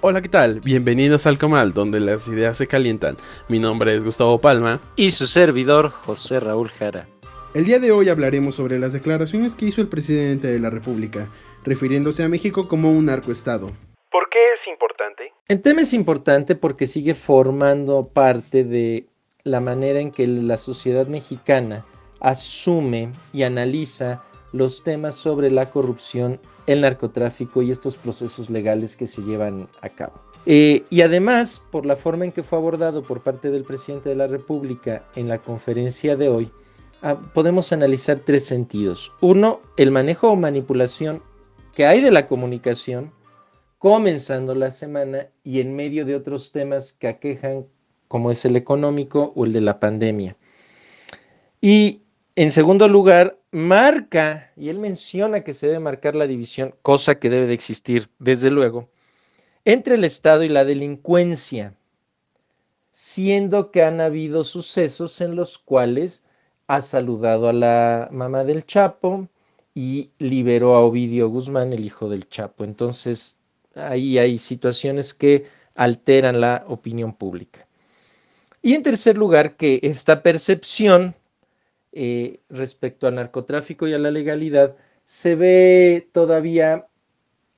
Hola, ¿qué tal? Bienvenidos al Comal, donde las ideas se calientan. Mi nombre es Gustavo Palma. Y su servidor, José Raúl Jara. El día de hoy hablaremos sobre las declaraciones que hizo el presidente de la República, refiriéndose a México como un narcoestado. ¿Por qué es importante? El tema es importante porque sigue formando parte de la manera en que la sociedad mexicana asume y analiza los temas sobre la corrupción el narcotráfico y estos procesos legales que se llevan a cabo. Eh, y además, por la forma en que fue abordado por parte del presidente de la República en la conferencia de hoy, ah, podemos analizar tres sentidos. Uno, el manejo o manipulación que hay de la comunicación comenzando la semana y en medio de otros temas que aquejan como es el económico o el de la pandemia. Y en segundo lugar, marca, y él menciona que se debe marcar la división, cosa que debe de existir, desde luego, entre el Estado y la delincuencia, siendo que han habido sucesos en los cuales ha saludado a la mamá del Chapo y liberó a Ovidio Guzmán, el hijo del Chapo. Entonces, ahí hay situaciones que alteran la opinión pública. Y en tercer lugar, que esta percepción eh, respecto al narcotráfico y a la legalidad se ve todavía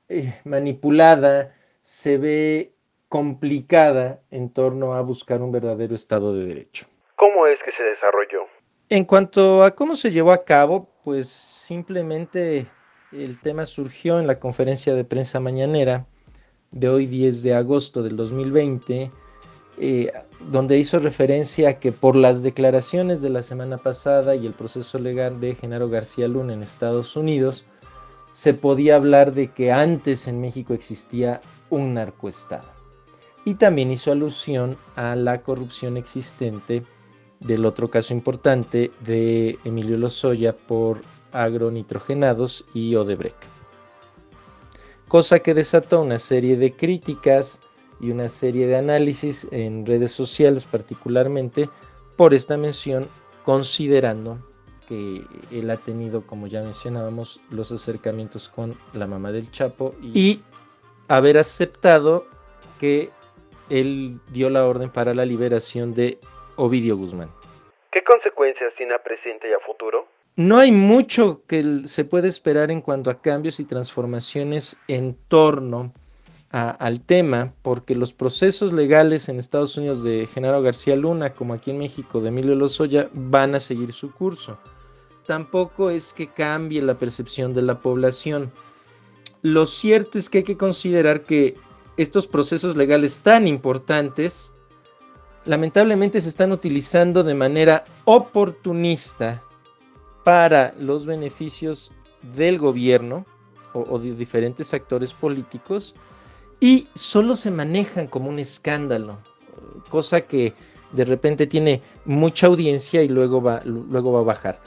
eh, manipulada, se ve complicada en torno a buscar un verdadero Estado de Derecho. ¿Cómo es que se desarrolló? En cuanto a cómo se llevó a cabo, pues simplemente el tema surgió en la conferencia de prensa mañanera de hoy 10 de agosto del 2020 eh, donde hizo referencia a que por las declaraciones de la semana pasada y el proceso legal de Genaro García Luna en Estados Unidos, se podía hablar de que antes en México existía un narcoestado. Y también hizo alusión a la corrupción existente del otro caso importante de Emilio Lozoya por agronitrogenados y Odebrecht. Cosa que desató una serie de críticas, y una serie de análisis en redes sociales particularmente por esta mención, considerando que él ha tenido, como ya mencionábamos, los acercamientos con la mamá del Chapo y, haber aceptado que él dio la orden para la liberación de Ovidio Guzmán. ¿Qué consecuencias tiene a presente y a futuro? No hay mucho que se puede esperar en cuanto a cambios y transformaciones en torno al tema, porque los procesos legales en Estados Unidos de Genaro García Luna, como aquí en México de Emilio Lozoya, van a seguir su curso. Tampoco es que cambie la percepción de la población. Lo cierto es que hay que considerar que estos procesos legales tan importantes, lamentablemente se están utilizando de manera oportunista para los beneficios del gobierno o de diferentes actores políticos y solo se manejan como un escándalo, cosa que de repente tiene mucha audiencia y luego va, luego va a bajar.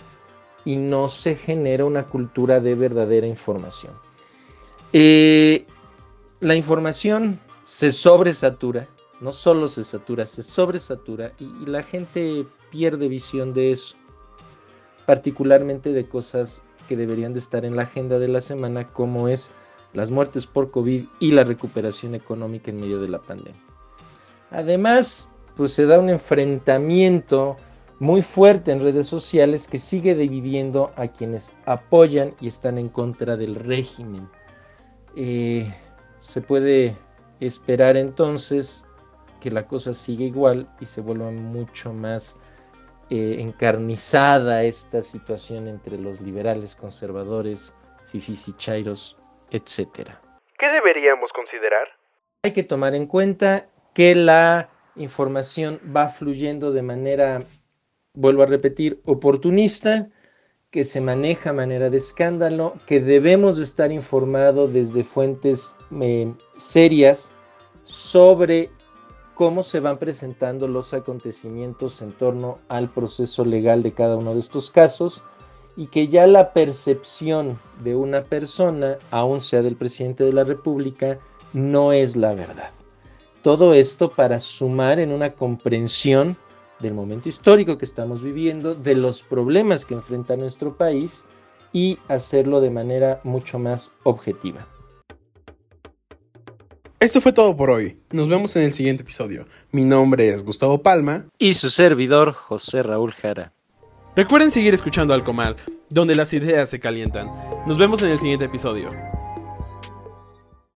Y no se genera una cultura de verdadera información. Eh, la información se sobresatura, no solo se satura, se sobresatura y, y la gente pierde visión de eso, particularmente de cosas que deberían de estar en la agenda de la semana, como es las muertes por COVID y la recuperación económica en medio de la pandemia. Además, pues se da un enfrentamiento muy fuerte en redes sociales que sigue dividiendo a quienes apoyan y están en contra del régimen. Eh, se puede esperar entonces que la cosa siga igual y se vuelva mucho más eh, encarnizada esta situación entre los liberales, conservadores, fifis y chairos etcétera. ¿Qué deberíamos considerar? Hay que tomar en cuenta que la información va fluyendo de manera, vuelvo a repetir, oportunista, que se maneja a manera de escándalo, que debemos estar informados desde fuentes eh, serias sobre cómo se van presentando los acontecimientos en torno al proceso legal de cada uno de estos casos y que ya la percepción de una persona, aun sea del presidente de la República, no es la verdad. Todo esto para sumar en una comprensión del momento histórico que estamos viviendo, de los problemas que enfrenta nuestro país y hacerlo de manera mucho más objetiva. Es Esto fue todo por hoy. Nos vemos en el siguiente episodio. Mi nombre es Gustavo Palma. Y su servidor, José Raúl Jara. Recuerden seguir escuchando Alcomal, donde las ideas se calientan. Nos vemos en el siguiente episodio.